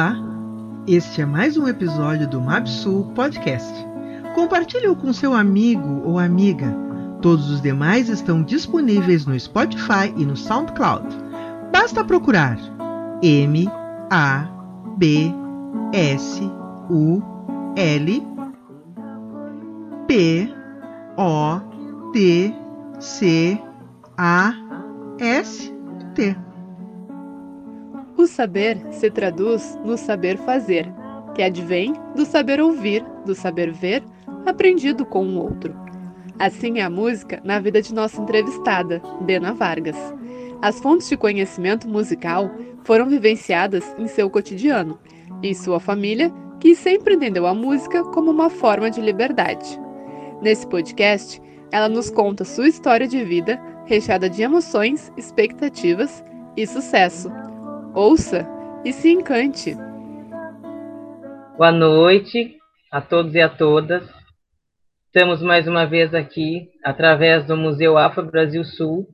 Olá! Este é mais um episódio do MapSul Podcast. Compartilhe-o com seu amigo ou amiga. Todos os demais estão disponíveis no Spotify e no SoundCloud. Basta procurar M A B S U L P O T C A S T. O saber se traduz no saber fazer, que advém do saber ouvir, do saber ver, aprendido com o outro. Assim é a música na vida de nossa entrevistada, Dena Vargas. As fontes de conhecimento musical foram vivenciadas em seu cotidiano, em sua família, que sempre entendeu a música como uma forma de liberdade. Nesse podcast, ela nos conta sua história de vida, recheada de emoções, expectativas e sucesso ouça e se encante. Boa noite a todos e a todas. Estamos mais uma vez aqui, através do Museu Afro Brasil Sul,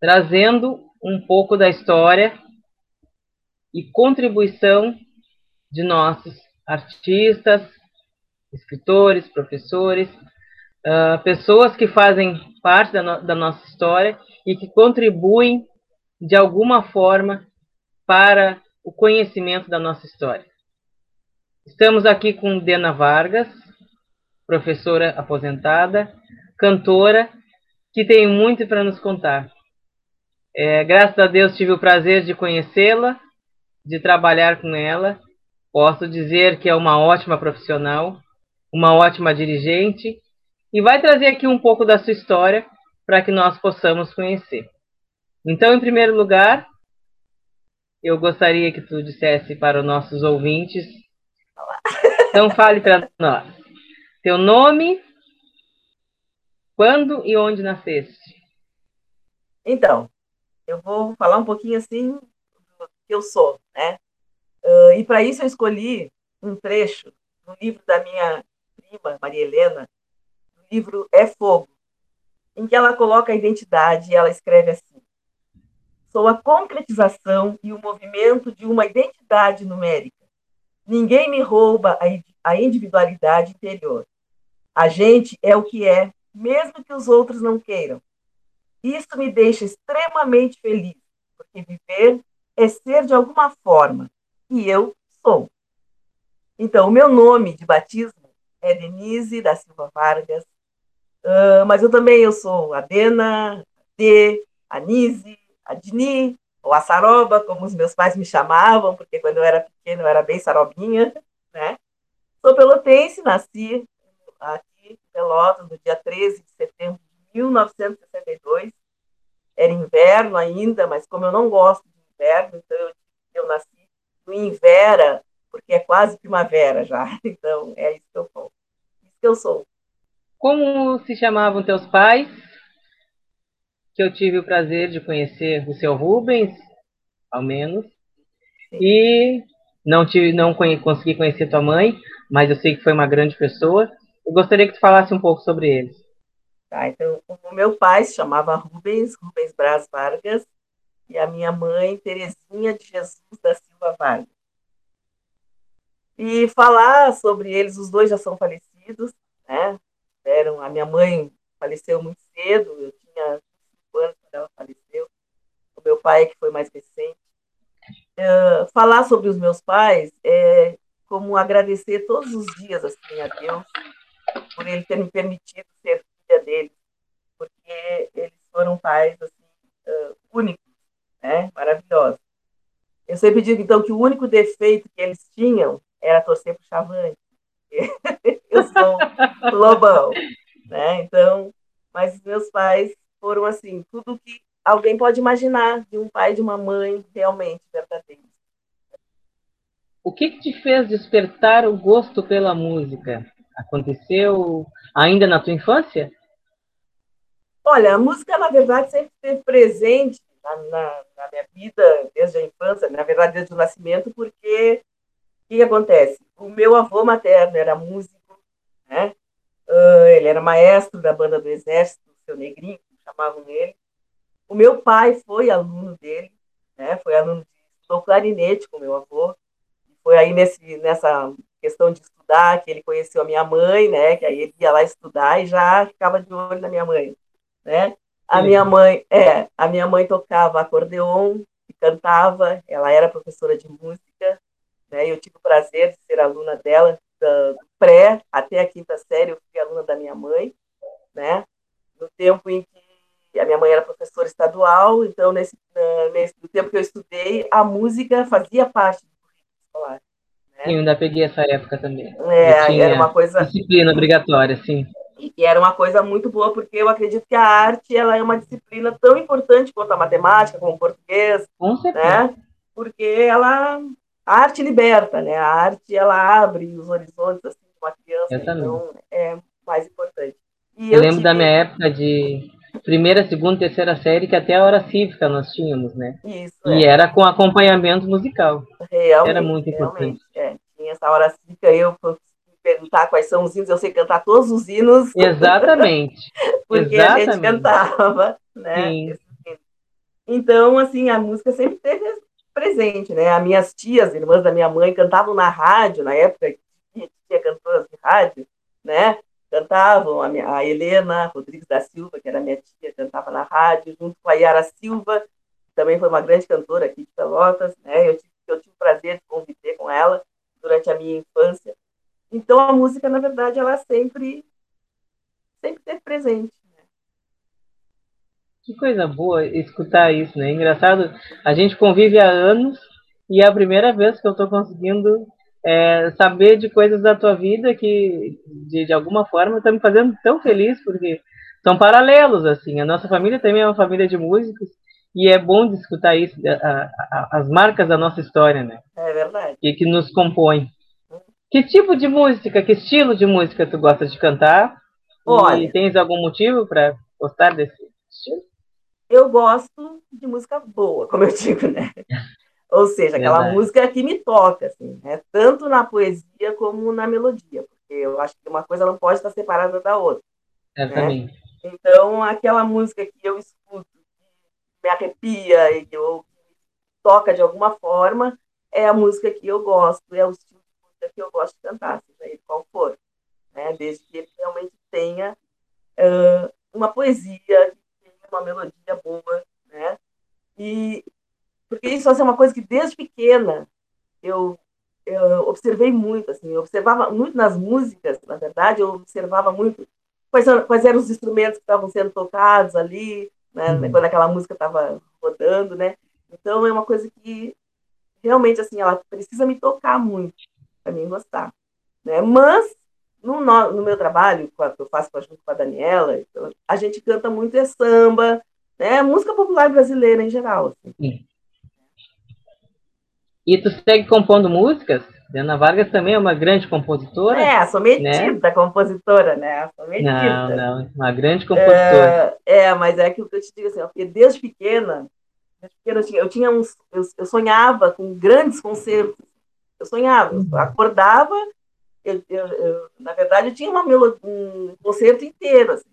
trazendo um pouco da história e contribuição de nossos artistas, escritores, professores, uh, pessoas que fazem parte da, no da nossa história e que contribuem de alguma forma para o conhecimento da nossa história. Estamos aqui com Dena Vargas, professora aposentada, cantora, que tem muito para nos contar. É, graças a Deus tive o prazer de conhecê-la, de trabalhar com ela. Posso dizer que é uma ótima profissional, uma ótima dirigente, e vai trazer aqui um pouco da sua história para que nós possamos conhecer. Então, em primeiro lugar, eu gostaria que tu dissesse para os nossos ouvintes. Então fale para nós. Teu nome, quando e onde nasceste? Então, eu vou falar um pouquinho assim do que eu sou, né? Uh, e para isso eu escolhi um trecho do livro da minha prima, Maria Helena, o livro É Fogo, em que ela coloca a identidade e ela escreve assim: sou a concretização e o movimento de uma identidade numérica. Ninguém me rouba a individualidade interior. A gente é o que é, mesmo que os outros não queiram. Isso me deixa extremamente feliz, porque viver é ser de alguma forma, e eu sou. Então, o meu nome de batismo é Denise da Silva Vargas, uh, mas eu também eu sou Adena, D, Anise, a Dini, ou a Saroba, como os meus pais me chamavam, porque quando eu era pequena eu era bem sarobinha, né? Sou pelotense, nasci aqui em Pelotas no dia 13 de setembro de 1962. Era inverno ainda, mas como eu não gosto de inverno, então eu, eu nasci no Invera, porque é quase primavera já. Então é isso que eu sou. Isso que eu sou. Como se chamavam teus pais? Que eu tive o prazer de conhecer o seu Rubens, ao menos, e não tive, não consegui conhecer tua mãe, mas eu sei que foi uma grande pessoa. Eu gostaria que tu falasse um pouco sobre eles. Tá, então, o meu pai se chamava Rubens, Rubens Braz Vargas, e a minha mãe, Terezinha de Jesus da Silva Vargas. E falar sobre eles, os dois já são falecidos, né? Eram, a minha mãe faleceu muito cedo, eu tinha ela faleceu. O meu pai, que foi mais recente. Uh, falar sobre os meus pais é como agradecer todos os dias assim, a Deus por ele ter me permitido ser filha dele, porque eles foram pais assim, uh, únicos, né? maravilhosos. Eu sempre digo, então, que o único defeito que eles tinham era torcer para o Chavante. Eu sou lobão, né? Então, mas meus pais foram assim, tudo que alguém pode imaginar de um pai de uma mãe realmente verdadeiros. O que, que te fez despertar o gosto pela música? Aconteceu ainda na tua infância? Olha, a música, na verdade, sempre esteve presente na, na, na, minha vida desde a infância, na verdade, desde o nascimento, porque o que, que acontece? O meu avô materno era músico, né? Uh, ele era maestro da banda do Exército, seu Negrinho, chamavam ele. O meu pai foi aluno dele, né? Foi aluno de estudou clarinete com meu avô, foi aí nesse, nessa questão de estudar que ele conheceu a minha mãe, né? Que aí ele ia lá estudar e já ficava de olho na minha mãe, né? A minha mãe, é, a minha mãe tocava acordeon e cantava, ela era professora de música, né? Eu tive o prazer de ser aluna dela, do pré até a quinta série, eu fui aluna da minha mãe, né? No tempo em que a minha mãe era professora estadual, então nesse, nesse no tempo que eu estudei, a música fazia parte do currículo escolar. Né? Sim, ainda peguei essa época também. É, era uma coisa disciplina obrigatória, sim e era uma coisa muito boa porque eu acredito que a arte ela é uma disciplina tão importante quanto a matemática, como o português, Com certeza. né? Porque ela a arte liberta, né? A arte ela abre os horizontes assim de uma criança, então é mais importante. E eu, eu lembro tive... da minha época de primeira, segunda, terceira série que até a hora cívica nós tínhamos, né? Isso. E é. era com acompanhamento musical. Realmente, era muito importante. É. Tinha essa hora cívica eu perguntar quais são os hinos, eu sei cantar todos os hinos. Exatamente. porque Exatamente. a gente cantava, né? Sim. Então, assim, a música sempre teve presente, né? As minhas tias, irmãs da minha mãe, cantavam na rádio, na época que tinha cantoras de rádio, né? Cantavam, a, a Helena Rodrigues da Silva, que era minha tia, cantava na rádio, junto com a Yara Silva, que também foi uma grande cantora aqui de Pelotas, né? Eu tive, eu tive o prazer de conviver com ela durante a minha infância. Então a música, na verdade, ela sempre sempre teve presente. Né? Que coisa boa escutar isso, né? Engraçado, a gente convive há anos e é a primeira vez que eu estou conseguindo é, saber de coisas da tua vida que, de, de alguma forma, está me fazendo tão feliz, porque são paralelos, assim. A nossa família também é uma família de músicos e é bom de escutar isso, a, a, as marcas da nossa história, né? É verdade. E que nos compõe. Que tipo de música, que estilo de música tu gosta de cantar? Olha, e tens algum motivo para gostar desse estilo? Eu gosto de música boa, como eu digo, né? Ou seja, aquela música que me toca, assim, né? tanto na poesia como na melodia, porque eu acho que uma coisa não pode estar separada da outra. Exatamente. Né? Então, aquela música que eu escuto, que me arrepia e que eu, toca de alguma forma, é a música que eu gosto, é o estilo de música que eu gosto de cantar, seja ele qual for. Né? Desde que ele realmente tenha uh, uma poesia, uma melodia boa, né? E porque isso assim, é uma coisa que desde pequena eu, eu observei muito, assim, eu observava muito nas músicas, na verdade, eu observava muito quais, quais eram os instrumentos que estavam sendo tocados ali, né, uhum. quando aquela música estava rodando, né? Então é uma coisa que realmente assim ela precisa me tocar muito para mim gostar, né? Mas no, no meu trabalho, que eu faço junto com a Daniela, então, a gente canta muito é samba, né? Música popular brasileira em geral. Assim. E tu segue compondo músicas? Diana Vargas também é uma grande compositora. É, sou metida né? compositora, né? Sou metida. Não, não, uma grande compositora. É, é, mas é aquilo que eu te digo assim, porque desde pequena, desde pequena eu tinha, eu tinha uns, eu, eu sonhava com grandes concertos. Eu sonhava, eu acordava, eu, eu, na verdade, eu tinha uma um concerto inteiro, assim.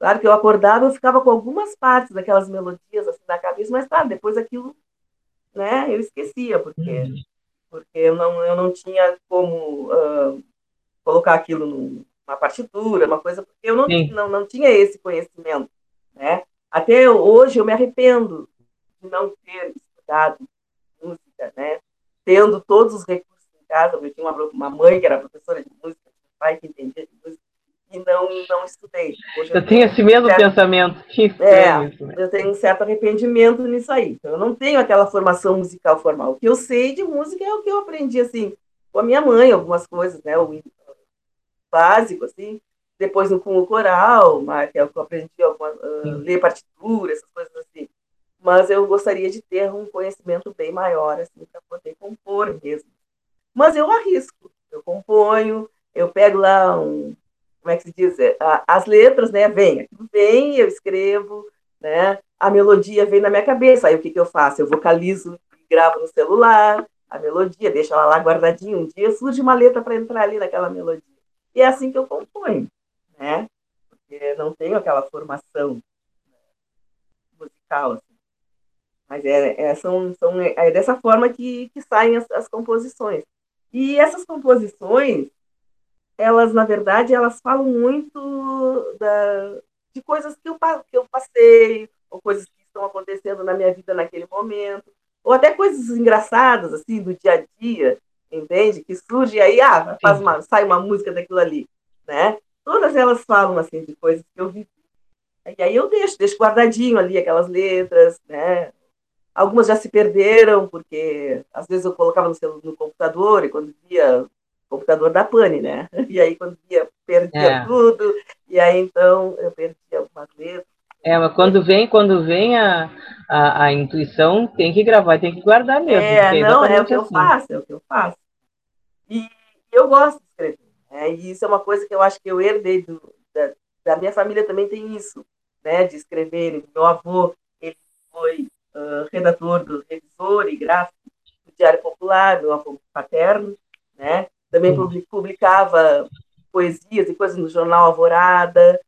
Claro que eu acordava, eu ficava com algumas partes daquelas melodias assim na cabeça, mas claro, depois aquilo né, eu esquecia, porque, porque eu, não, eu não tinha como uh, colocar aquilo numa partitura, uma coisa, porque eu não, não, não tinha esse conhecimento. Né? Até hoje eu me arrependo de não ter estudado música, né? tendo todos os recursos em casa, eu tinha uma, uma mãe que era professora de música, um pai que entendia de música, e não, não estudei. Hoje eu, eu tenho esse mesmo certo... pensamento. Que é, isso, né? eu tenho um certo arrependimento nisso aí. Então, eu não tenho aquela formação musical formal. O que eu sei de música é o que eu aprendi, assim, com a minha mãe, algumas coisas, né? O básico, assim. Depois no com o coral, que é o que eu aprendi, alguma, uh, ler partitura, essas coisas assim. Mas eu gostaria de ter um conhecimento bem maior, assim, para poder compor mesmo. Mas eu arrisco. Eu componho, eu pego lá um, como é que se diz? As letras, né? Vem, vem, eu escrevo, né? A melodia vem na minha cabeça. Aí o que, que eu faço? Eu vocalizo gravo no celular a melodia, deixo ela lá guardadinha. Um dia surge uma letra para entrar ali naquela melodia. E é assim que eu componho, né? Porque não tenho aquela formação musical. Assim. Mas é, é, são, são, é dessa forma que, que saem as, as composições. E essas composições, elas, na verdade, elas falam muito da, de coisas que eu, que eu passei, ou coisas que estão acontecendo na minha vida naquele momento, ou até coisas engraçadas, assim, do dia a dia, entende? Que surge aí, ah, faz uma, sai uma música daquilo ali, né? Todas elas falam, assim, de coisas que eu vivi. E aí eu deixo, deixo guardadinho ali aquelas letras, né? Algumas já se perderam, porque às vezes eu colocava no, no computador e quando via computador da pane, né? E aí quando via, perdia é. tudo, e aí então eu perdia algumas letras. É, mas quando vem, quando vem a, a, a intuição, tem que gravar, tem que guardar mesmo. É, é não, é o que assim. eu faço, é o que eu faço. E eu gosto de escrever, né? E isso é uma coisa que eu acho que eu herdei do, da, da minha família também tem isso, né? De escrever. Meu avô, ele foi uh, redator do Revisor e gráfico do Diário Popular, meu avô paterno, né? Também publicava poesias e coisas no jornal Alvorada,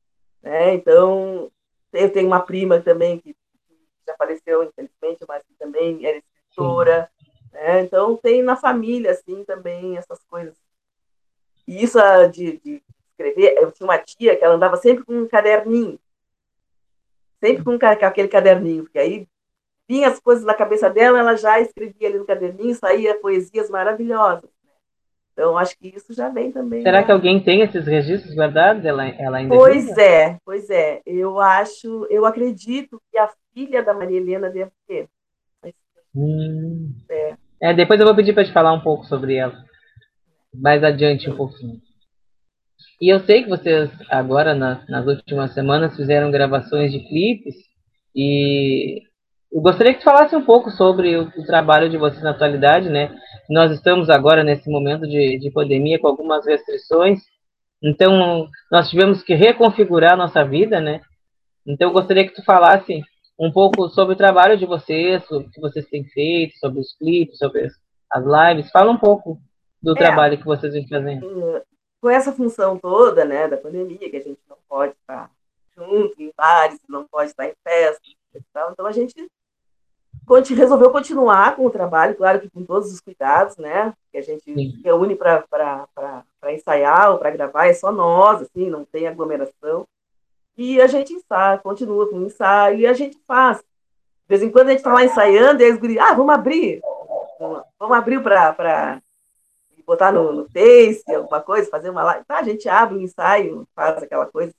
né? Então, eu tenho uma prima também que já faleceu, infelizmente, mas que também era escritora, né? Então, tem na família, assim, também essas coisas. E isso ah, de, de escrever, eu tinha uma tia que ela andava sempre com um caderninho, sempre com aquele caderninho, porque aí vinha as coisas na cabeça dela, ela já escrevia ali no caderninho, saía poesias maravilhosas. Então, acho que isso já vem também. Será né? que alguém tem esses registros guardados? Ela, ela ainda Pois viva? é, pois é. Eu acho, eu acredito que a filha da Maria Helena deve ter. Hum. É. é. depois eu vou pedir para te falar um pouco sobre ela. Mais adiante um pouquinho. E eu sei que vocês, agora, nas, nas últimas semanas, fizeram gravações de clipes. E eu gostaria que tu falasse um pouco sobre o, o trabalho de vocês na atualidade, né? Nós estamos agora nesse momento de, de pandemia com algumas restrições, então nós tivemos que reconfigurar nossa vida, né? Então eu gostaria que tu falasse um pouco sobre o trabalho de vocês, o que vocês têm feito, sobre os clipes, sobre as lives. Fala um pouco do é, trabalho que vocês vêm fazendo. Com essa função toda, né, da pandemia, que a gente não pode estar junto em bares, não pode estar em festas, então a gente resolveu continuar com o trabalho, claro que com todos os cuidados, né? Que a gente Sim. reúne para ensaiar ou para gravar, é só nós, assim, não tem aglomeração. E a gente ensaia, continua com o ensaio, e a gente faz. De vez em quando a gente está lá ensaiando, e eles ah, vamos abrir, vamos abrir para botar no, no Face, alguma coisa, fazer uma live. Tá, a gente abre o um ensaio, faz aquela coisa.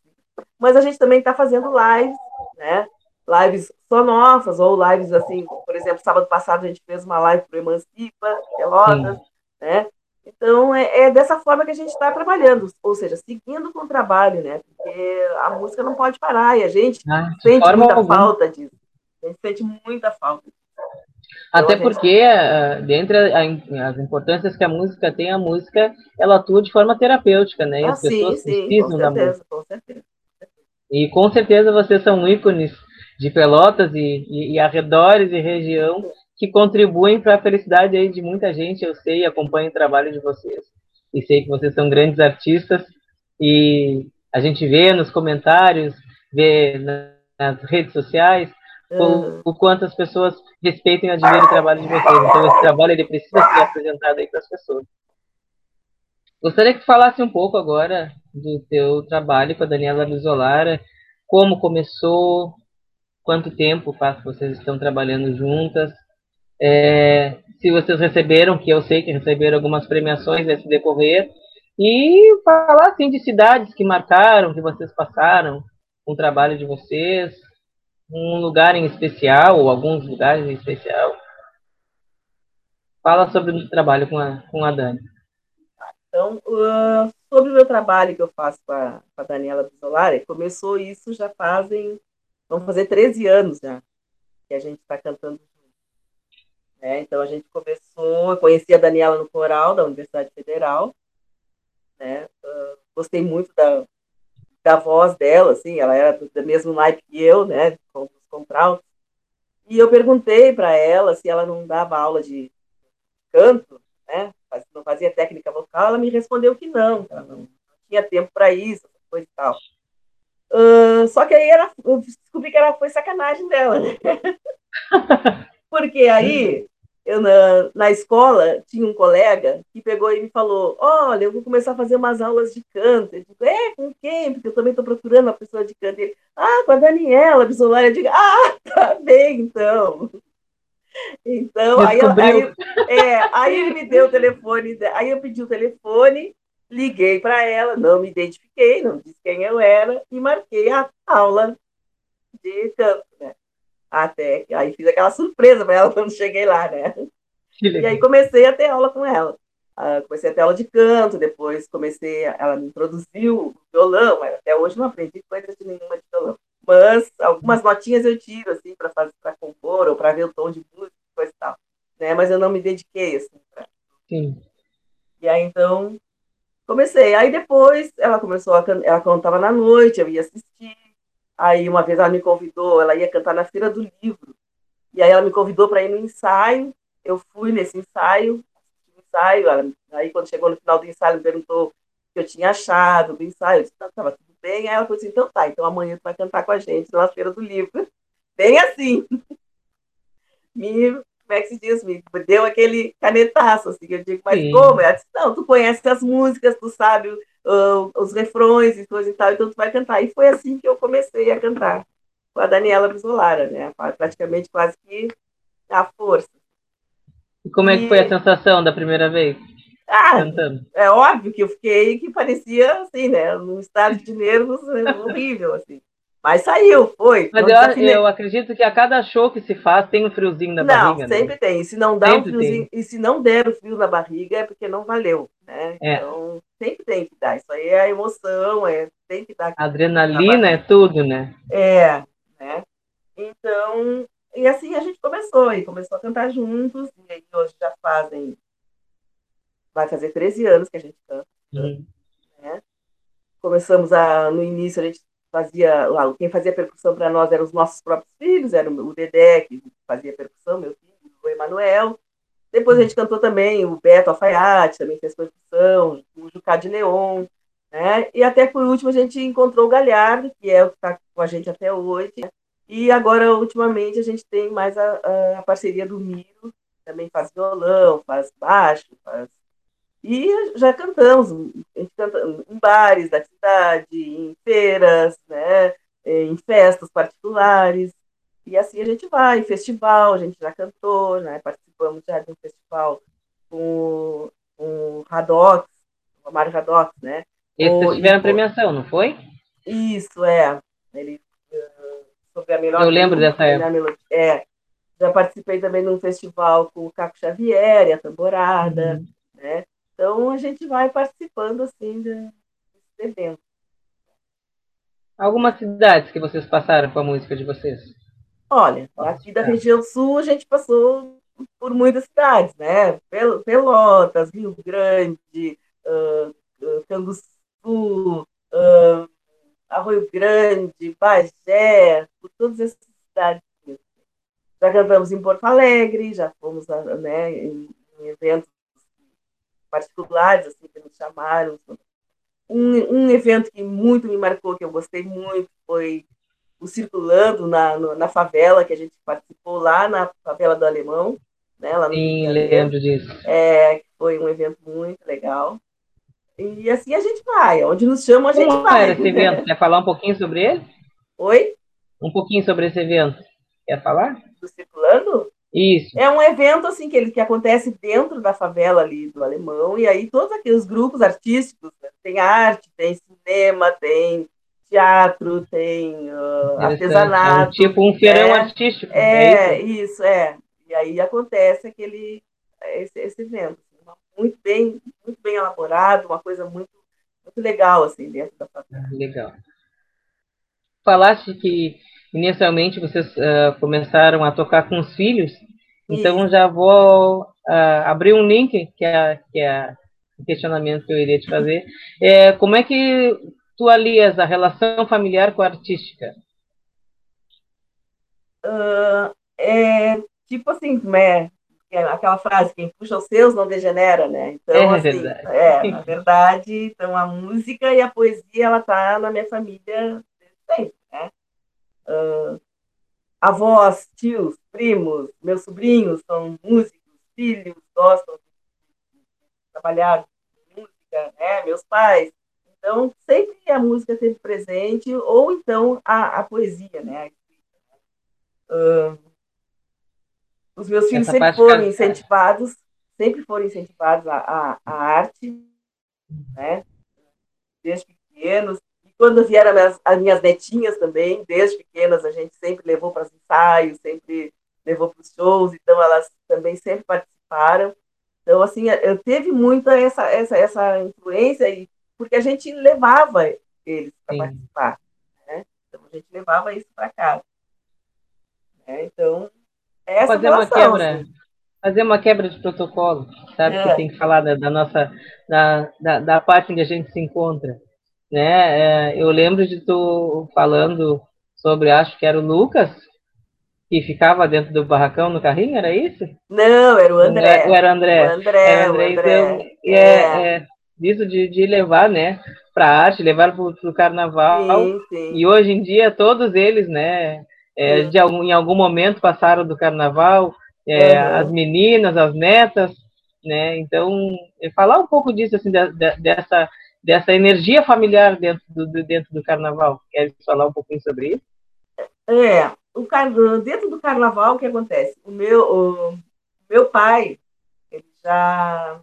Mas a gente também está fazendo lives, né? Lives só nossas, ou lives assim, por exemplo, sábado passado a gente fez uma live para o Emancipa, Pelotas, né? Então, é, é, dessa forma que a gente está trabalhando, ou seja, seguindo com o trabalho, né? Porque a música não pode parar e a gente ah, sente muita alguma. falta disso. A gente sente muita falta. Até então, porque, gente... uh, dentre as importâncias que a música tem, a música ela atua de forma terapêutica, né? E ah, as pessoas sim, precisam sim, da música. Com certeza. E com certeza vocês são ícones de Pelotas e, e, e arredores e região que contribuem para a felicidade aí de muita gente. Eu sei e acompanho o trabalho de vocês. E sei que vocês são grandes artistas e a gente vê nos comentários, vê nas redes sociais o, o quanto as pessoas respeitam e admiram o trabalho de vocês. Então esse trabalho ele precisa ser apresentado aí para as pessoas. Gostaria que falasse um pouco agora do teu trabalho com a Daniela Bisolara, como começou, quanto tempo faz que vocês estão trabalhando juntas, é, se vocês receberam, que eu sei que receberam algumas premiações nesse decorrer, e falar assim de cidades que marcaram, que vocês passaram, o trabalho de vocês, um lugar em especial, ou alguns lugares em especial. Fala sobre o trabalho com a, com a Dani. Então, uh, sobre o meu trabalho que eu faço com a, com a Daniela Bisolari, começou isso já fazem Vamos fazer 13 anos já que a gente está cantando. É, então a gente começou, eu conheci a Daniela no coral da Universidade Federal, né? Uh, gostei muito da, da voz dela, assim, ela era do, do mesmo naipe que eu, né? Com os contraltos. E eu perguntei para ela se ela não dava aula de canto, né? Não fazia técnica vocal, ela me respondeu que não, ela não, não tinha tempo para isso, coisa e tal. Uh, só que aí era, eu descobri que era, foi sacanagem dela, né? Porque aí, eu na, na escola, tinha um colega que pegou e me falou: Olha, eu vou começar a fazer umas aulas de canto. Eu digo: É, com quem? Porque eu também estou procurando uma pessoa de canto. Ele: Ah, com a Daniela Bisolar. Eu digo: Ah, tá bem, então. Então, aí, aí, é, aí ele me deu o telefone, aí eu pedi o telefone, liguei para ela, não me identifiquei, não disse quem eu era e marquei a aula de canto, né? Até aí fiz aquela surpresa para ela quando cheguei lá, né? E aí comecei a ter aula com ela. Uh, comecei a ter aula de canto, depois comecei, ela me introduziu o violão, mas até hoje não aprendi coisa de nenhuma de violão. Mas algumas notinhas eu tiro, assim, para fazer, para compor, ou para ver o tom de música, coisa e tal. Né? Mas eu não me dediquei, assim. Pra... Sim. E aí, então, comecei. Aí depois, ela começou a cantar, ela cantava na noite, eu ia assistir. Aí, uma vez ela me convidou, ela ia cantar na Feira do Livro. E aí ela me convidou para ir no ensaio. Eu fui nesse ensaio, ensaio. Ela, aí, quando chegou no final do ensaio, me perguntou o que eu tinha achado do ensaio. Eu disse, estava tudo bem. Aí ela falou assim, então tá, então amanhã tu vai cantar com a gente na Feira do Livro. Bem assim. Me, como é que se diz? Me deu aquele canetaço, assim, que eu digo, mas Sim. como? Ela disse, não, tu conhece as músicas, tu sabe uh, os refrões e coisa e tal, então tu vai cantar. E foi assim que eu comecei a cantar com a Daniela Brizolara, né? Praticamente quase que à força. E como é que foi a sensação da primeira vez? Ah, cantando? é óbvio que eu fiquei que parecia assim, né? Num estado de nervos né, horrível, assim. Mas saiu, foi. Mas eu, eu, acredito que a cada show que se faz tem um friozinho na não, barriga. Não, né? sempre né? tem. E se não dá sempre um friozinho, tem. e se não der o frio na barriga, é porque não valeu. Né? É. Então, sempre tem que dar. Isso aí é a emoção, é, tem que dar. Adrenalina é tudo, né? É, né? Então, e assim a gente começou, e começou a cantar juntos, e aí hoje já fazem vai fazer 13 anos que a gente canta. Uhum. Né? Começamos a, no início, a gente fazia, quem fazia percussão para nós eram os nossos próprios filhos, era o Dedé, que fazia percussão, meu filho, o Emanuel. Depois a gente cantou também o Beto Alfaiate, também fez percussão, o Jucá de Leon, né? E até por último a gente encontrou o Galhardo, que é o que está com a gente até hoje. E agora, ultimamente, a gente tem mais a, a parceria do Miro, também faz violão, faz baixo, faz e já cantamos, a gente canta em bares da cidade, em feiras, né, em festas particulares. E assim a gente vai, em festival, a gente já cantou, né, participamos já de um festival com, com o Radox, o Mário Radox, né? Esse vocês tiveram premiação, não foi? Isso, é. Ele, uh, sobre a melhor Eu lembro dessa época. Melodia. É. Já participei também de um festival com o Caco Xavier e a Tamborada, uhum. né? Então, a gente vai participando, assim, desses eventos. Algumas cidades que vocês passaram com a música de vocês? Olha, aqui da região sul a gente passou por muitas cidades, né? Pelotas, Rio Grande, uh, Canguçu, uh, Arroio Grande, Bagé, por todas essas cidades. Já cantamos em Porto Alegre, já fomos né, em eventos particulares, assim, que nos chamaram. Um, um evento que muito me marcou, que eu gostei muito, foi o Circulando na, no, na favela, que a gente participou lá na favela do Alemão. Né, lá Sim, lembro disso. É, foi um evento muito legal. E assim a gente vai, onde nos chamam a gente Como vai. era esse evento? Quer falar um pouquinho sobre ele? Oi? Um pouquinho sobre esse evento. Quer falar? Do Circulando? Isso. É um evento assim que, ele, que acontece dentro da favela ali do Alemão, e aí todos aqueles grupos artísticos, né? tem arte, tem cinema, tem teatro, tem uh, artesanato. É tipo um feirão né? artístico. É, é isso? isso? é. E aí acontece aquele esse, esse evento. Assim, muito bem, muito bem elaborado, uma coisa muito, muito legal assim dentro da favela. Legal. Falaste que inicialmente vocês uh, começaram a tocar com os filhos, então Isso. já vou uh, abrir um link, que é, que é o questionamento que eu iria te fazer. É, como é que tu alias a relação familiar com a artística? Uh, é tipo assim, né? Aquela frase, quem puxa os seus não degenera, né? Então, é, assim, verdade. é, na verdade, então a música e a poesia, ela tá na minha família sempre, né? Uh, avós, tios, primos, meus sobrinhos são músicos, filhos gostam de trabalhar com música, né? meus pais. Então, sempre a música esteve presente, ou então a, a poesia, né? Uh, os meus filhos Essa sempre foram incentivados, sempre foram incentivados à, à, à arte, né? Desde pequenos. Quando vieram as minhas, as minhas netinhas também, desde pequenas, a gente sempre levou para os ensaios, sempre levou para os shows, então elas também sempre participaram. Então, assim, eu teve muita essa, essa, essa influência, e, porque a gente levava eles para participar. Né? Então, a gente levava isso para casa. Né? Então, é essa fazer relação, uma quebra, assim. fazer uma quebra de protocolo, sabe? É. Que tem que falar da, da nossa, da, da, da, parte em que a gente se encontra. Né? É, eu lembro de tu falando sobre, acho que era o Lucas, que ficava dentro do barracão no carrinho, era isso? Não, era o André. Ou era o André? O André, era André, o André. Então, é, é. é isso de, de levar, né, para arte, levar para o carnaval. Sim, sim. E hoje em dia todos eles, né, é, de algum, em algum momento passaram do carnaval, é, uhum. as meninas, as netas, né? Então, falar um pouco disso, assim, de, de, dessa, dessa energia familiar dentro do, dentro do carnaval. Quer falar um pouquinho sobre isso? É, o car... dentro do carnaval, o que acontece? O meu, o meu pai, ele já.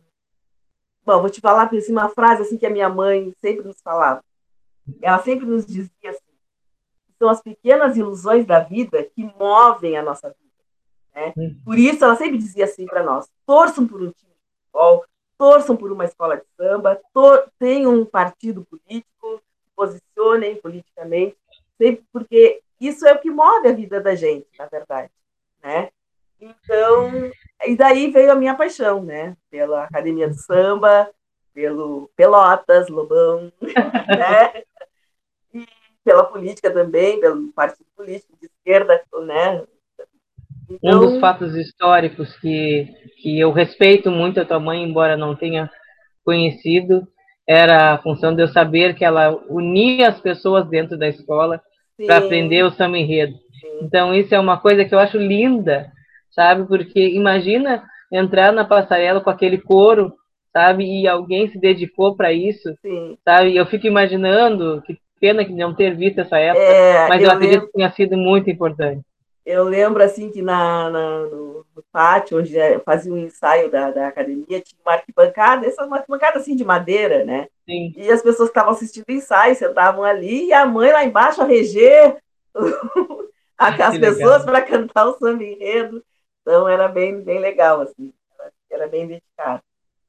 Bom, vou te falar assim, uma frase assim que a minha mãe sempre nos falava. Ela sempre nos dizia assim, são as pequenas ilusões da vida que movem a nossa vida. Né? Uhum. Por isso, ela sempre dizia assim para nós: torçam por um time de futebol, torçam por uma escola de samba, tenham um partido político, posicionem politicamente, sempre porque isso é o que move a vida da gente, na verdade. Né? Então, e daí veio a minha paixão, né? Pela academia de samba, pelo Pelotas, Lobão, né? pela política também, pelo partido político de esquerda, né? Então... Um dos fatos históricos que, que eu respeito muito a tua mãe, embora não tenha conhecido, era a função de eu saber que ela unia as pessoas dentro da escola para aprender o samba enredo. Então, isso é uma coisa que eu acho linda, sabe? Porque imagina entrar na passarela com aquele coro, sabe? E alguém se dedicou para isso, Sim. sabe? Eu fico imaginando que pena que não ter visto essa época, é, mas eu, eu acredito que tenha sido muito importante. Eu lembro, assim, que na, na no, no, pátio, onde é, fazia um ensaio da, da academia, tinha uma arquibancada, essa uma arquibancada, assim, de madeira, né? Sim. E as pessoas que estavam assistindo o ensaio sentavam ali, e a mãe lá embaixo a reger as pessoas para cantar o samba enredo. Então, era bem, bem legal, assim, era bem dedicado.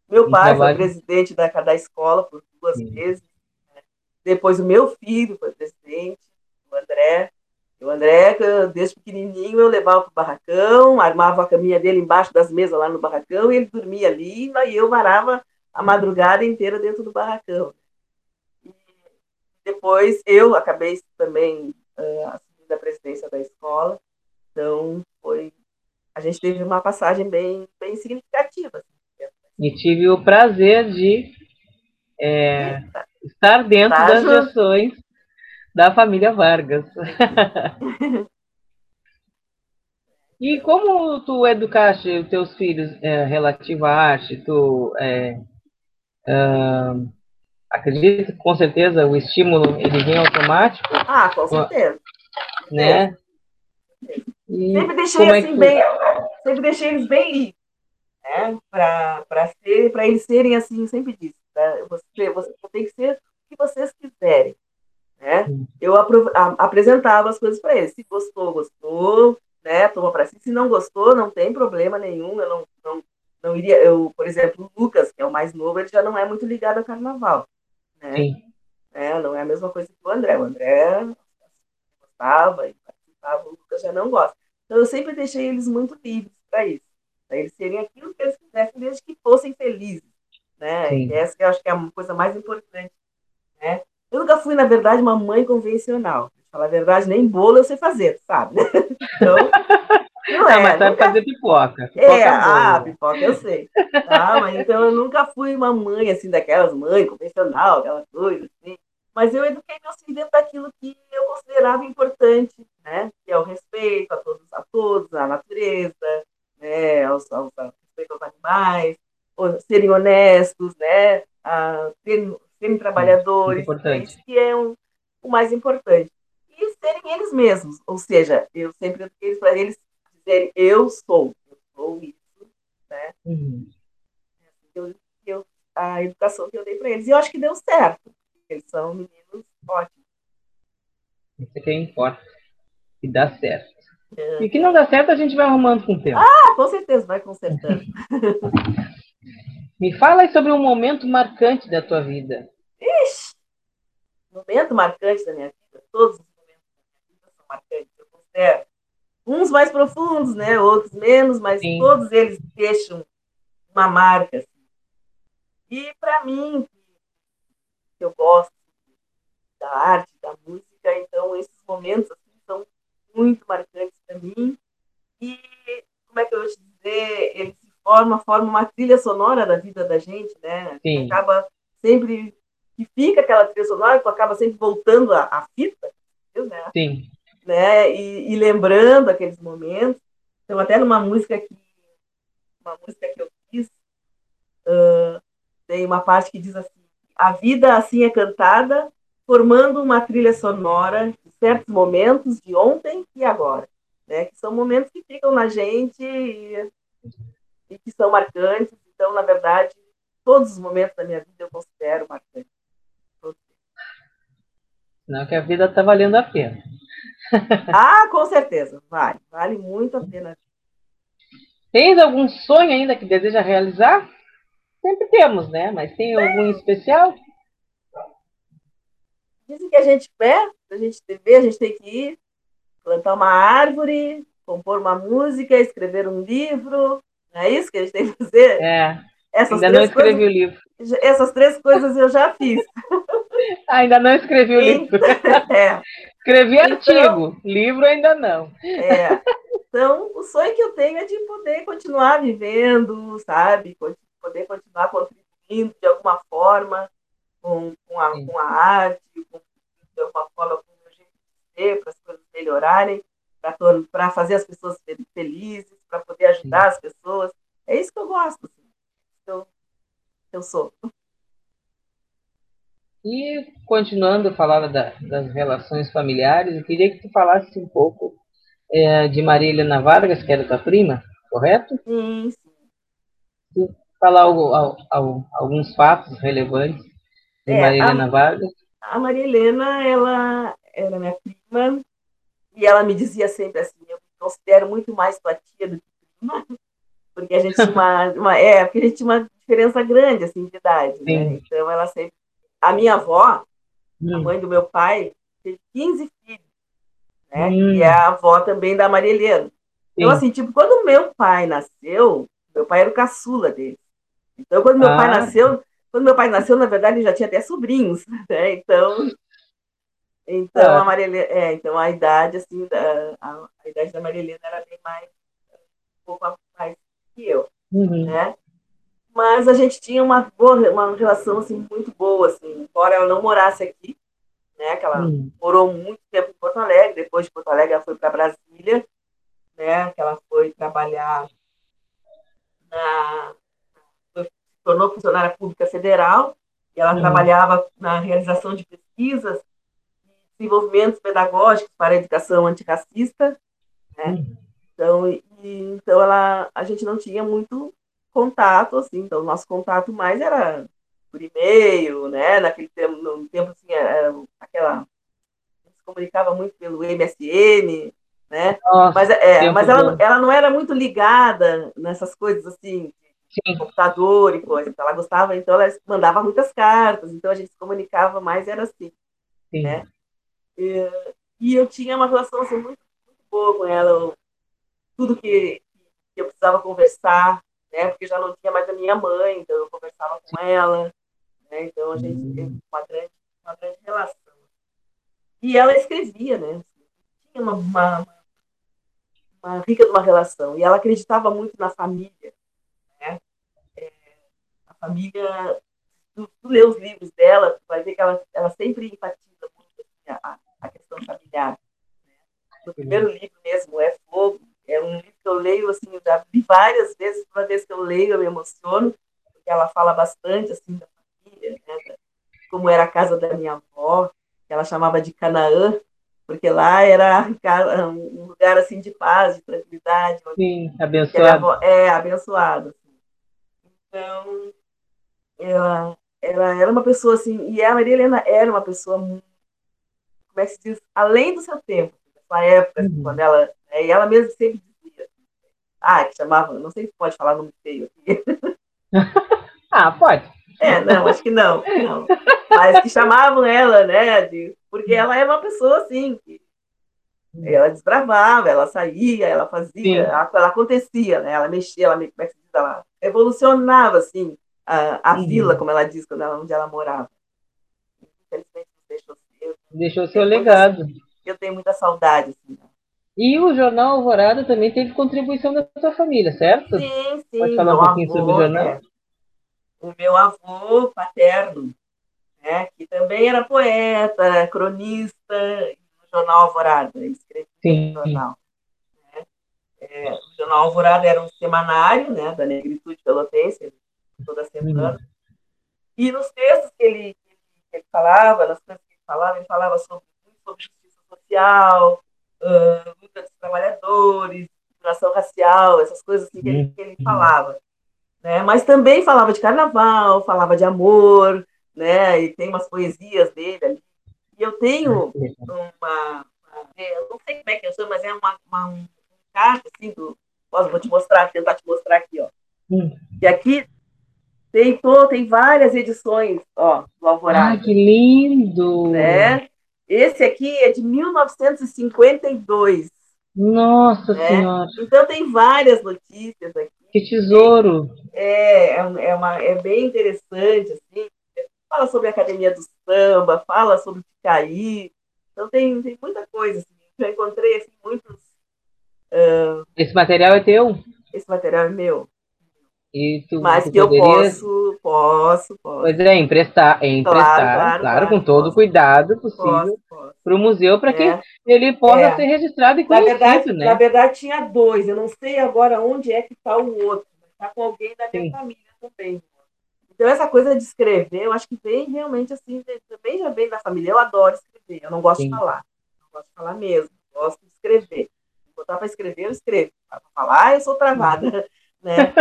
Meu pai foi presidente da, da escola por duas Sim. vezes, depois o meu filho foi presidente, o André. O André, desde pequenininho, eu levava para o barracão, armava a caminha dele embaixo das mesas lá no barracão, e ele dormia ali, e eu varava a madrugada inteira dentro do barracão. E depois eu acabei também uh, assumindo a presidência da escola, então foi a gente teve uma passagem bem, bem significativa. Assim. E tive o prazer de é, estar dentro tá das gestões da família Vargas. e como tu educaste os teus filhos é, relativo à arte? Tu é, uh, acredita que com certeza o estímulo ele vem automático? Ah, com certeza. Né? E sempre deixei é assim que... bem, sempre deixei eles bem livres, né? Para ser, para eles serem assim, eu sempre disse né? Você, você tem que ser o que vocês quiserem. Né? Eu apresentava as coisas para eles. Se gostou, gostou, né? Toma para si. Se não gostou, não tem problema nenhum. Eu não, não, não iria. Eu, por exemplo, o Lucas, que é o mais novo, ele já não é muito ligado ao carnaval. Né? Sim. É, não é a mesma coisa que o André. O André gostava e participava, o Lucas já não gosta. Então eu sempre deixei eles muito livres para isso. Para eles serem aquilo que eles quisessem, desde que fossem felizes né? Sim. E essa que eu acho que é a coisa mais importante, né? Eu nunca fui, na verdade, uma mãe convencional. Pra falar a verdade, nem bolo eu sei fazer, sabe? Então, não é. mas sabe nunca... fazer pipoca. pipoca é, é ah, pipoca eu sei. Tá? Mas então eu nunca fui uma mãe, assim, daquelas mães convencional, aquela coisa, assim. mas eu eduquei meus filhos dentro daquilo que eu considerava importante, né? Que é o respeito a todos, a todos, à natureza, né? Aos, aos, ao respeito aos animais, serem honestos, né? A, serem, serem trabalhadores, importante. que é um, o mais importante. E serem eles mesmos, ou seja, eu sempre eduquei para eles dizerem eu sou, eu sou isso, né? Uhum. Eu, eu, a educação que eu dei para eles. E eu acho que deu certo eles são meninos ótimos. Isso é que importa. E dá certo. É. E que não dá certo, a gente vai arrumando com o tempo. Ah, com certeza, vai consertando. Me fala aí sobre um momento marcante da tua vida. Momento marcante da minha vida. Todos os momentos da minha vida são marcantes. Eu considero. Uns mais profundos, né? Outros menos, mas Sim. todos eles deixam uma marca. Assim. E para mim, que eu gosto da arte, da música, então esses momentos assim, são muito marcantes para mim. E como é que eu vou te dizer? Ele se forma, forma uma trilha sonora da vida da gente, né? Acaba sempre que fica aquela trilha sonora, tu acaba sempre voltando à, à fita, né? Sim. Né? E, e, lembrando aqueles momentos. Então, até numa música que uma música que eu fiz, uh, tem uma parte que diz assim: a vida assim é cantada, formando uma trilha sonora de certos momentos de ontem e agora, né? Que são momentos que ficam na gente e, e que são marcantes. Então, na verdade, todos os momentos da minha vida eu considero marcantes. Não que a vida está valendo a pena. ah, com certeza, vale, vale muito a pena. Tens algum sonho ainda que deseja realizar? Sempre temos, né? Mas tem algum especial? Dizem que a gente pé, a gente ver, a gente tem que ir, plantar uma árvore, compor uma música, escrever um livro. Não é isso que a gente tem que fazer? É. Essas Ainda não escrevi coisas, o livro. Essas três coisas eu já fiz. ainda não escrevi o livro. É. Escrevi então, artigo, livro ainda não. É. Então, o sonho que eu tenho é de poder continuar vivendo, sabe? poder continuar contribuindo de alguma forma com, com, a, com a arte, com, de alguma forma com o jeito de ser, para as coisas melhorarem, para fazer as pessoas felizes, para poder ajudar Sim. as pessoas. É isso que eu gosto, assim. eu, eu sou. E continuando a falar da, das relações familiares, eu queria que tu falasse um pouco é, de Maria Helena Vargas, que era tua prima, correto? Sim, sim falar alguns fatos relevantes de é, Maria Helena a, Vargas. A Maria Helena, ela era minha prima, e ela me dizia sempre assim, eu me considero muito mais tua tia do que prima, porque a gente tinha uma, uma, é, porque a gente tinha uma diferença grande, assim, de idade, né? Então, ela sempre... A minha avó, hum. a mãe do meu pai, teve 15 filhos, né? Hum. E é a avó também da Maria Helena. Então, Sim. assim, tipo, quando meu pai nasceu, meu pai era o caçula dele. Então, quando meu ah. pai nasceu, quando meu pai nasceu, na verdade, ele já tinha até sobrinhos, né? Então, então ah. a Maria é, então a idade assim, da, a, a, idade da Maria Helena era bem mais um pouco mais que eu, uhum. né? Mas a gente tinha uma boa, uma relação assim muito boa, assim, embora ela não morasse aqui, né? Que ela uhum. morou muito tempo em Porto Alegre, depois de Porto Alegre ela foi para Brasília, né? Que ela foi trabalhar na tornou funcionária pública federal e ela uhum. trabalhava na realização de pesquisas e desenvolvimentos pedagógicos para a educação antirracista, né? Uhum. Então, e, então ela, a gente não tinha muito contato, assim, então o nosso contato mais era por e-mail, né? Naquele tempo, no tempo assim, era aquela a gente se comunicava muito pelo MSN, né? Nossa, mas é, mas ela, ela não era muito ligada nessas coisas assim Sim. computador e coisa. Então ela gostava, então ela mandava muitas cartas, então a gente se comunicava mais, era assim. Sim. Né? E, e, eu tinha uma relação assim, muito, muito boa com ela. Eu, tudo que, que, eu precisava conversar, né? Porque já não tinha mais a minha mãe, então eu conversava com ela. Né? Então a gente teve hum. uma grande, uma grande relação. E ela escrevia, né? Tinha uma, uma, uma rica de uma relação. E ela acreditava muito na família família tu, tu lê os livros dela, tu vai ver que ela, ela sempre enfatiza muito assim, a, a questão familiar. Né? No primeiro livro mesmo, É Fogo, é um livro que eu leio, assim, eu já vi várias vezes, toda vez que eu leio eu me emociono, porque ela fala bastante, assim, da família, né? como era a casa da minha avó, que ela chamava de Canaã, porque lá era um lugar, assim, de paz, de tranquilidade. Sim, abençoado. Avó, é, abençoado. Assim. Então, ela, ela era uma pessoa, assim, e a Maria Helena era uma pessoa, como é que se diz, além do seu tempo, da sua época, assim, uhum. quando ela é, e ela mesma sempre dizia, ah, que chamava, não sei se pode falar nome feio aqui. ah, pode. É, não, acho que não, não. Mas que chamavam ela, né, de, porque ela é uma pessoa assim, que ela desbravava, ela saía, ela fazia, ela, ela, acontecia, né, ela mexia, ela, como é que se diz, ela evolucionava, assim, a, a uhum. vila, como ela diz, quando ela, onde ela morava. Infelizmente, deixou, deixou seu legado. Eu tenho muita saudade, assim, né? E o Jornal Alvorada também teve contribuição da sua família, certo? Sim, sim. Pode falar um pouquinho avô, sobre o jornal? É. O meu avô paterno, né, que também era poeta, cronista no Jornal Alvorada, escrevia no jornal. Né? É, o Jornal Alvorada era um semanário né, da negritude pelotense, toda semana. Uhum. E nos textos que ele, que ele falava, nas coisas que ele falava, ele falava sobre, sobre justiça social, uh, luta dos trabalhadores, discriminação racial, essas coisas assim que ele, que ele uhum. falava. Né? Mas também falava de carnaval, falava de amor, né? E tem umas poesias dele ali. E eu tenho uma, eu não sei como é que eu sou, mas é uma, uma um carta assim do, posso vou te mostrar, tentar te mostrar aqui, ó. Hum. E aqui tem, tô, tem várias edições, ó, do Alvorada. Ah, que lindo! Né? Esse aqui é de 1952. Nossa né? Senhora! Então tem várias notícias aqui. Que tesouro! É, é, é, uma, é bem interessante, assim. Fala sobre a Academia do Samba, fala sobre o Picaí. Então tem, tem muita coisa, assim. Eu encontrei, assim, muitos... Uh... Esse material é teu? Esse material é meu. E tu, Mas tu que poderias... eu posso, posso, posso. Pois é, emprestar, é emprestar, claro, claro, claro com todo o cuidado possível para o museu, para que é. ele possa é. ser registrado e conhecido, na verdade, né? Na verdade, tinha dois, eu não sei agora onde é que está o outro, está com alguém da minha Sim. família também. Então, essa coisa de escrever, eu acho que vem realmente assim, também já vem da família. Eu adoro escrever, eu não gosto Sim. de falar, não gosto de falar mesmo, gosto de escrever. Botar para escrever, eu escrevo. Para falar, eu sou travada, né?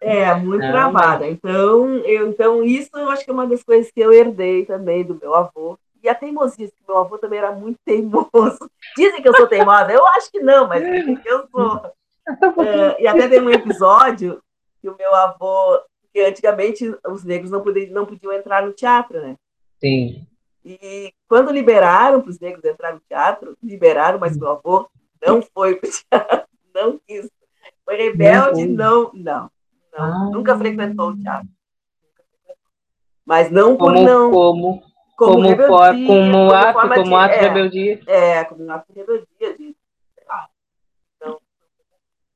É, muito Não, travada. Então, eu, então, isso eu acho que é uma das coisas que eu herdei também do meu avô. E a teimosia, que meu avô também era muito teimoso. Dizem que eu sou teimosa, eu acho que não, mas dizem que eu sou. É, e até tem um episódio que o meu avô, que antigamente os negros não podiam, não podiam entrar no teatro, né? Sim. E quando liberaram para os negros entrar no teatro, liberaram, mas meu avô não foi para o teatro, não quis. Foi rebelde, não, não. Não, ah. Nunca frequentou o teatro. Mas não por como, não. Como, como, como, rebeldia, como, como ato, como de, ato de é, rebeldia. É, como um ato de rebeldia. De, então,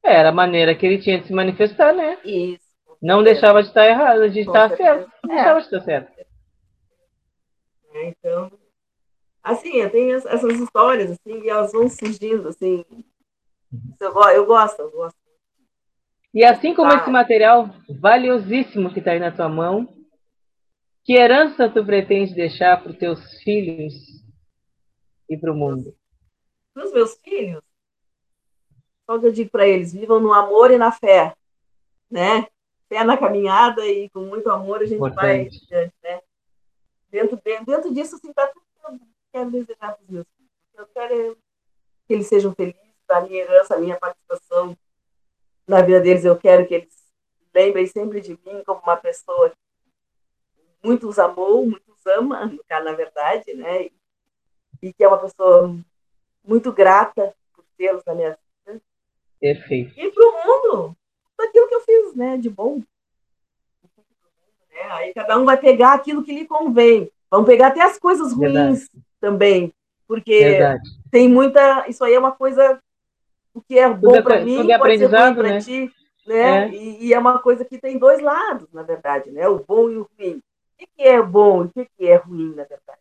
era a maneira que ele tinha de se manifestar, né? Isso. Não deixava de estar errado, de estar certo. Não é. deixava de estar certo. É, então, assim, eu tenho essas histórias, assim, e elas vão surgindo, assim. Uhum. Eu, eu gosto, eu gosto e assim como esse material valiosíssimo que está aí na tua mão, que herança tu pretende deixar para os teus filhos e para o mundo? Para os meus filhos? Só que eu digo para eles: vivam no amor e na fé, né? Fé na caminhada e com muito amor a gente Importante. vai adiante, né? Dentro, dentro disso, assim, tá tudo que eu quero desejar para os meus filhos. Eu quero que eles sejam felizes, a minha herança, a minha participação na vida deles, eu quero que eles lembrem sempre de mim como uma pessoa que muitos amou, muitos ama, na verdade, né? E que é uma pessoa muito grata por tê-los na minha vida. Perfeito. E para o mundo, tudo aquilo que eu fiz, né? De bom. Né? Aí cada um vai pegar aquilo que lhe convém. Vamos pegar até as coisas ruins Verdade. também. Porque Verdade. tem muita. Isso aí é uma coisa o que é bom para mim é pode ser ruim para né? ti, né? É. E, e, é uma coisa que tem dois lados, na verdade, né? O bom e o ruim. E que é bom e o que, é ruim, na verdade.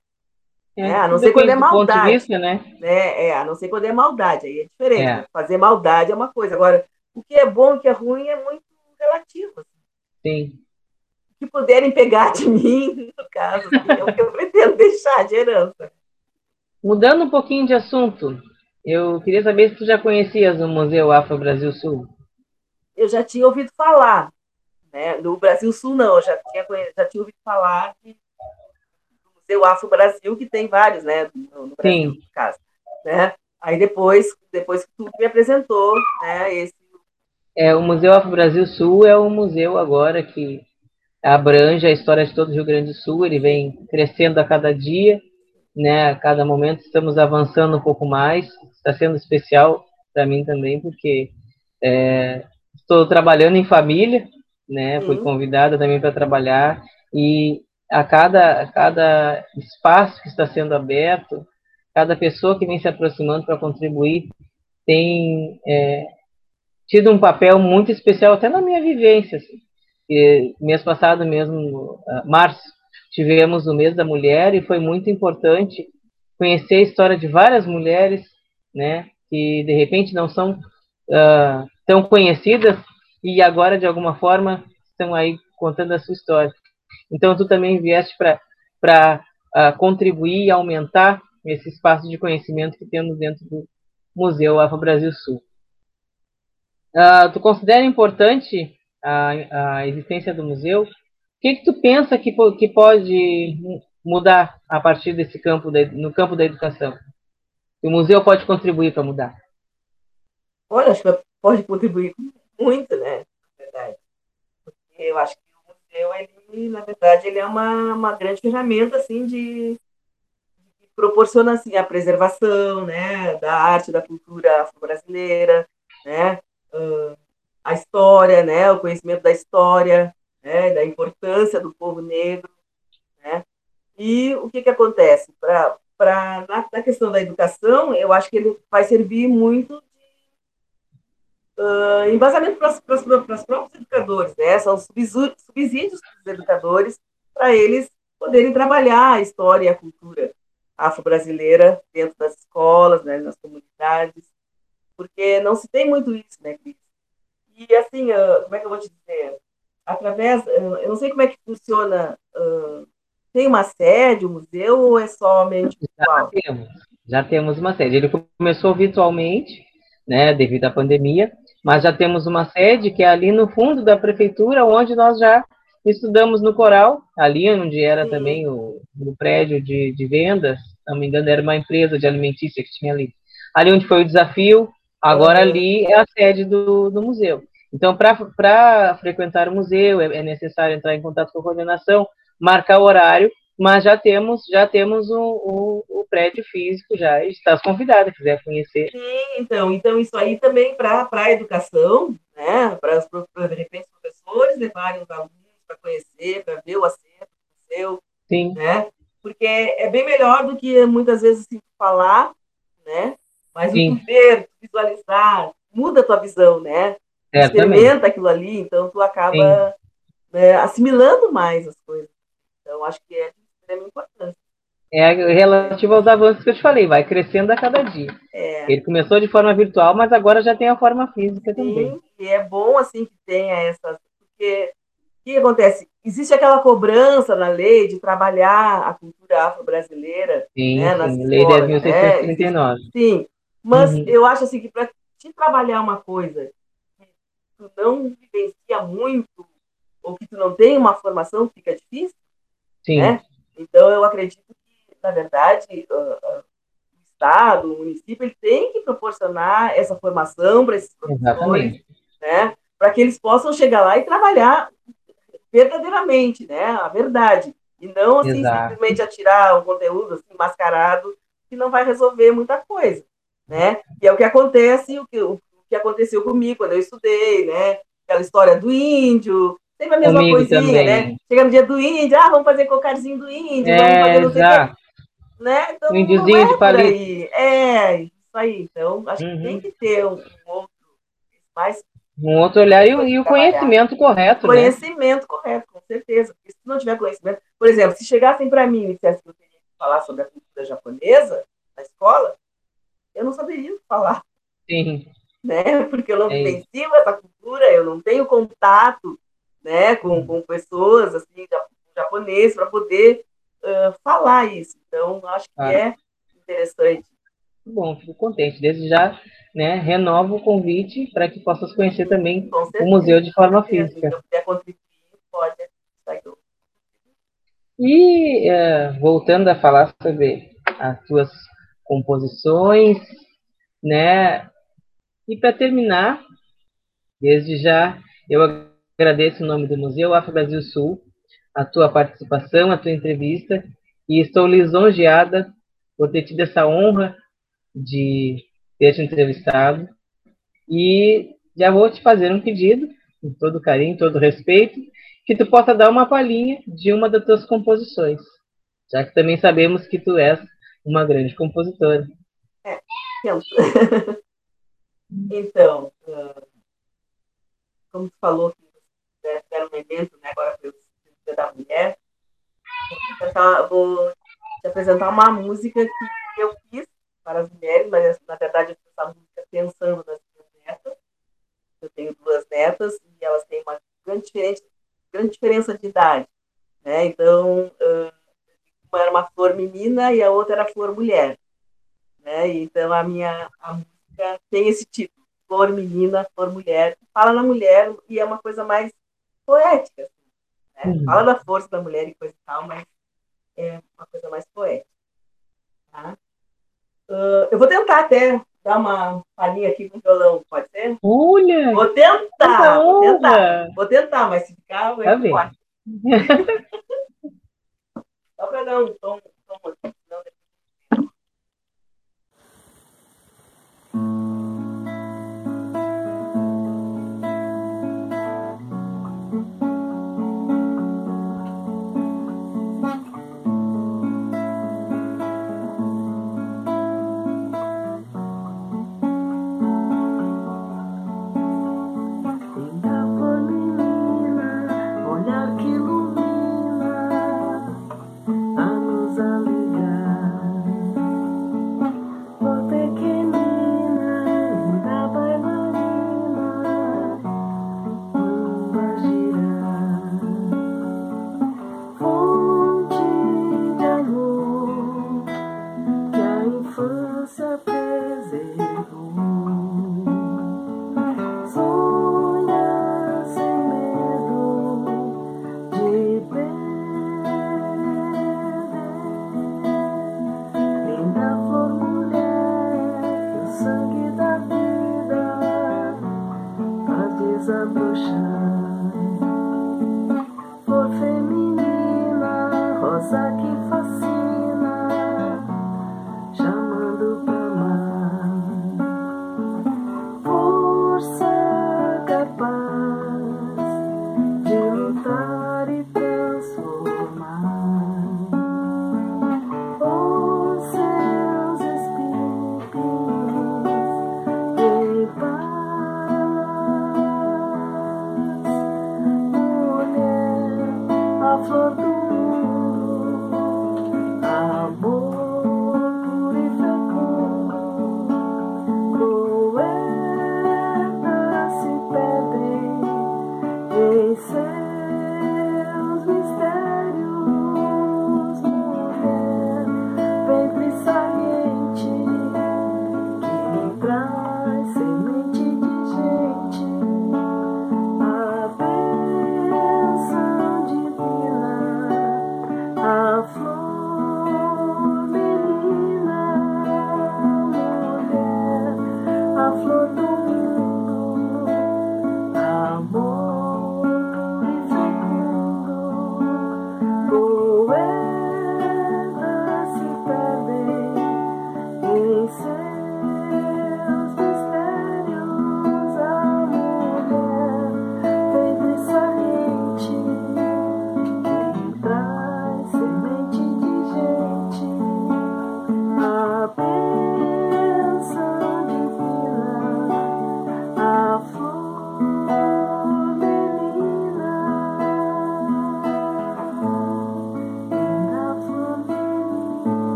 É, é, a não ser quando é maldade. Vista, né? né? É, a não ser quando é maldade, aí é diferente. É. Fazer maldade é uma coisa. Agora, o que é bom e o que é ruim é muito relativo. Assim. Sim. O que puderem pegar de mim, no caso, assim, é o que eu pretendo deixar de herança. Mudando um pouquinho de assunto, eu queria saber se tu já conhecias o Museu Afro Brasil Sul. Eu já tinha ouvido falar. Né? No Brasil Sul, não, eu já tinha, já tinha ouvido falar de Museu Afro Brasil, que tem vários, né? No, no Brasil, Sim. caso. Né? Aí depois, depois que tu me apresentou, né, esse. É, o Museu Afro Brasil Sul é um museu agora que abrange a história de todo o Rio Grande do Sul, ele vem crescendo a cada dia, né? A cada momento estamos avançando um pouco mais, está sendo especial para mim também, porque é, estou trabalhando em família, né? Fui convidada também para trabalhar e a cada, a cada espaço que está sendo aberto, cada pessoa que vem se aproximando para contribuir tem é, tido um papel muito especial até na minha vivência. Assim. E, mês passado mesmo, março, tivemos o mês da mulher e foi muito importante conhecer a história de várias mulheres, né, que de repente não são uh, tão conhecidas e agora de alguma forma estão aí contando a sua história. Então, tu também vieste para uh, ah, contribuir e aumentar esse espaço de conhecimento que temos dentro do Museu Afro Brasil Sul. Uh, tu considera importante a, a existência do museu? O que, que tu pensa que, que pode mudar a partir desse campo, no campo da educação? O museu pode contribuir para mudar? Olha, acho que pode contribuir muito, né? Na verdade. Porque eu acho que museu, ele, na verdade, ele é uma, uma grande ferramenta, assim, de, de proporciona, assim, a preservação, né, da arte, da cultura afro-brasileira, né, uh, a história, né, o conhecimento da história, né, da importância do povo negro, né, e o que que acontece? Para na, na questão da educação, eu acho que ele vai servir muito uh, embasamento para os próprios educadores, né? São subsídios para os educadores para eles poderem trabalhar a história e a cultura afro-brasileira dentro das escolas, né, nas comunidades, porque não se tem muito isso, né, Cris? E assim, uh, como é que eu vou te dizer? Através, uh, eu não sei como é que funciona, tem uma sede, um museu, ou é somente virtual? Já temos, já temos uma sede. Ele começou virtualmente, né, devido à pandemia, mas já temos uma sede que é ali no fundo da prefeitura, onde nós já estudamos no coral, ali onde era Sim. também o, o prédio de, de vendas, não me engano, era uma empresa de alimentícia que tinha ali. Ali onde foi o desafio, agora uhum. ali é a sede do, do museu. Então, para frequentar o museu, é, é, necessário entrar em contato com a coordenação, marcar o horário, mas já temos já temos o, o, o prédio físico, já estás convidada, quiser conhecer. Sim, então, então isso aí também para a educação, né, para de repente os professores levarem os alunos para conhecer, para ver o acervo museu, Sim. né, porque é bem melhor do que muitas vezes assim, falar, né, mas Sim. o ver, visualizar, muda a tua visão, né, é, experimenta também. aquilo ali, então tu acaba né, assimilando mais as coisas. Então, acho que é extrema importância. É relativo aos avanços que eu te falei, vai crescendo a cada dia. É. Ele começou de forma virtual, mas agora já tem a forma física Sim, também. E é bom assim que tenha essas, porque o que acontece? Existe aquela cobrança na lei de trabalhar a cultura afro-brasileira. Sim, né, sim. lei 10.639. Né? Sim, mas uhum. eu acho assim que para te trabalhar uma coisa que tu não vivencia muito, ou que tu não tem uma formação, fica difícil. Sim. Né? Então, eu acredito que, na verdade, o Estado, o município, ele tem que proporcionar essa formação para esses professores, né? para que eles possam chegar lá e trabalhar verdadeiramente, né? a verdade. E não assim, simplesmente atirar um conteúdo assim, mascarado que não vai resolver muita coisa. Né? E é o que acontece, o que, o que aconteceu comigo quando eu estudei, né? Aquela história do índio, Sempre a mesma Comigo coisinha, também. né? Chega no dia do índio, ah, vamos fazer cocarzinho do índio, é, vamos fazer não sei o Né? Então, índiozinho é de palito. É, isso aí. Então, acho uhum. que tem uhum. que ter um, outro, mais... Um outro olhar e, e o conhecimento correto, Conhecimento né? correto, com certeza. Porque se não tiver conhecimento, por exemplo, se chegassem para mim e dissessem que eu teria que falar sobre a cultura japonesa na escola, eu não saberia falar. Sim. Né? Porque eu não é vivencio essa cultura, eu não tenho contato né, com, com pessoas assim, japoneses para poder uh, falar isso. Então, acho que ah. é interessante. Bom, fico contente. Desde já, né, renovo o convite para que possas conhecer também o museu de forma física. Se puder contribuir, pode E uh, voltando a falar sobre as tuas composições, né? E para terminar, desde já eu agradeço em nome do Museu Afro Brasil Sul a tua participação, a tua entrevista e estou lisonjeada por ter tido essa honra de ter te entrevistado. E já vou te fazer um pedido, com todo carinho, todo respeito, que tu possa dar uma palhinha de uma das tuas composições, já que também sabemos que tu és uma grande compositora. É, então, como tu falou que um evento, né, agora foi o Dia da Mulher, vou te apresentar uma música que eu fiz para as mulheres, mas na verdade eu fiz essa música pensando nas minhas netas. Eu tenho duas netas e elas têm uma grande diferença, grande diferença de idade. Né? Então, uma era uma flor menina e a outra era flor mulher. Né? Então, a minha a música tem esse título, Flor Menina, Flor Mulher. Fala na mulher e é uma coisa mais poética. Assim, né? Fala da força da mulher e coisa e tal, mas é uma coisa mais poética. Tá? Uh, eu vou tentar até dar uma palhinha aqui com o violão, pode ser? Olha! Vou tentar, vou tentar, vou tentar, mas se ficar, eu tá pode. Só para dar um tom, tom assim, floor.